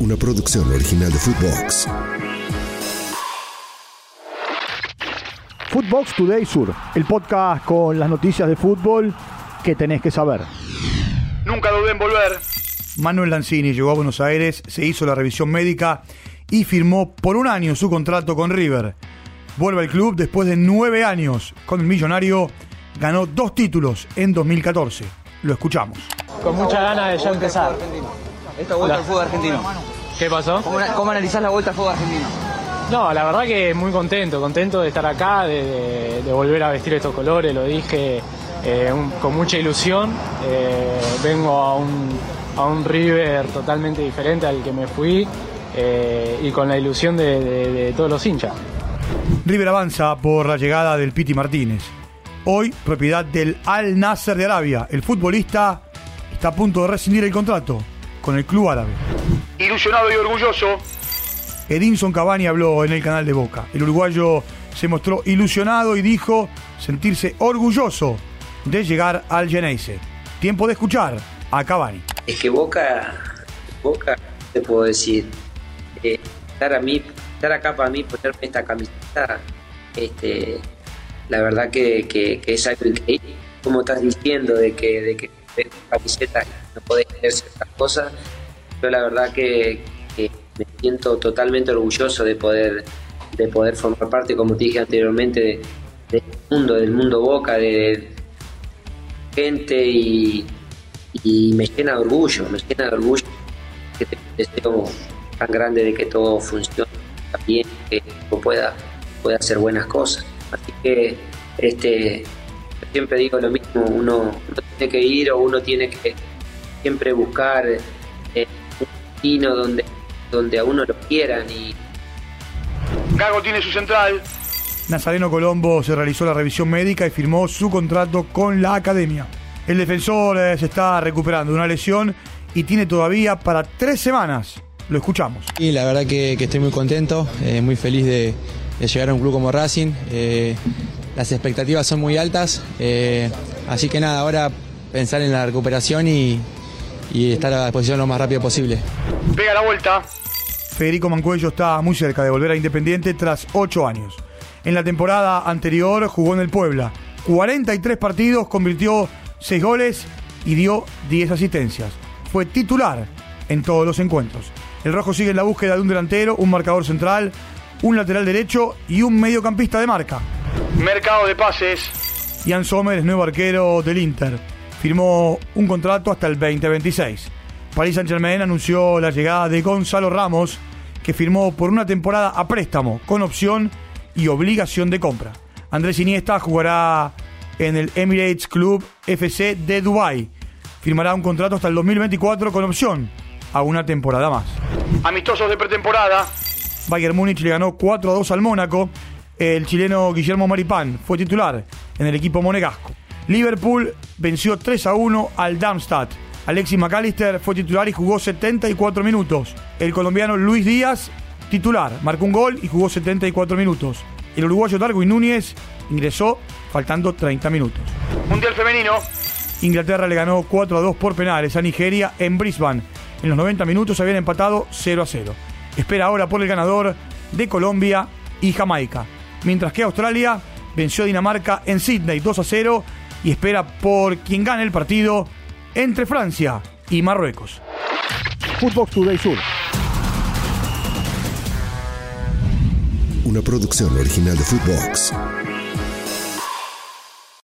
una producción original de Footbox. Footbox Today Sur, el podcast con las noticias de fútbol que tenés que saber. Nunca dudé en volver. Manuel Lanzini llegó a Buenos Aires, se hizo la revisión médica y firmó por un año su contrato con River. Vuelve al club después de nueve años. Con el millonario ganó dos títulos en 2014. Lo escuchamos. Con mucha ganas de ya empezar. Esta vuelta al fútbol argentino. ¿Qué pasó? ¿Cómo, cómo analizás la vuelta al fútbol argentino? No, la verdad que muy contento, contento de estar acá, de, de- de volver a vestir estos colores, lo dije eh, un- con mucha ilusión. Eh, vengo a un, a un River totalmente diferente al que me fui eh, y con la ilusión de, de- de todos los hinchas. River avanza por la llegada del Piti Martínez. Hoy, propiedad del Al Nasser de Arabia. El futbolista está a punto de rescindir el contrato con el club árabe. Ilusionado y orgulloso. Edinson Cavani habló en el canal de Boca. El uruguayo se mostró ilusionado y dijo sentirse orgulloso de llegar al Geneise. Tiempo de escuchar a Cavani. Es que Boca, Boca, te puedo decir, eh, estar a mí, estar acá para mí, ponerme esta camiseta, este, la verdad que, que- que es algo increíble. Como estás diciendo de que, de que esta camiseta no podés hacer ciertas cosas, yo la verdad que, me siento totalmente orgulloso de poder, de poder formar parte, como te dije anteriormente, de, de este mundo, del mundo Boca, de gente y, y me llena de orgullo, me llena de orgullo que te deseo tan grande de que todo funcione bien, que pueda, pueda hacer buenas cosas. Así que este siempre digo lo mismo, uno tiene que ir o uno tiene que siempre buscar eh, un destino donde, donde a uno lo quieran y Gago tiene su central. Nazareno Colombo se realizó la revisión médica y firmó su contrato con la academia. El defensor eh, se está recuperando de una lesión y tiene todavía para tres semanas. Lo escuchamos. Y la verdad que, que estoy muy contento, eh, muy feliz de, de llegar a un club como Racing. Eh, las expectativas son muy altas, eh, así que nada, ahora pensar en la recuperación y, y estar a disposición lo más rápido posible. Pega la vuelta. Federico Mancuello está muy cerca de volver a Independiente tras ocho años. En la temporada anterior jugó en el Puebla. 43 partidos, convirtió 6 goles y dio 10 asistencias. Fue titular en todos los encuentros. El Rojo sigue en la búsqueda de un delantero, un marcador central, un lateral derecho y un mediocampista de marca. Mercado de pases. Ian Sommer es nuevo arquero del Inter. Firmó un contrato hasta el 2026. Paris Saint-Germain anunció la llegada de Gonzalo Ramos, que firmó por una temporada a préstamo, con opción y obligación de compra. Andrés Iniesta jugará en el Emirates Club FC de Dubái. Firmará un contrato hasta el 2024 con opción a una temporada más. Amistosos de pretemporada. Bayern Múnich le ganó 4 a 2 al Mónaco. El chileno Guillermo Maripán fue titular en el equipo monegasco. Liverpool venció 3 a 1 al Darmstadt. Alexis McAllister fue titular y jugó 74 minutos. El colombiano Luis Díaz, titular, marcó un gol y jugó 74 minutos. El uruguayo Darwin Núñez ingresó faltando 30 minutos. Mundial femenino. Inglaterra le ganó 4 a 2 por penales a Nigeria en Brisbane. En los 90 minutos habían empatado 0 a 0. Espera ahora por el ganador de Colombia y Jamaica. Mientras que Australia venció a Dinamarca en Sydney 2 a 0 y espera por quien gane el partido entre Francia y Marruecos. Footbox Today Sur. Una producción original de Footbox.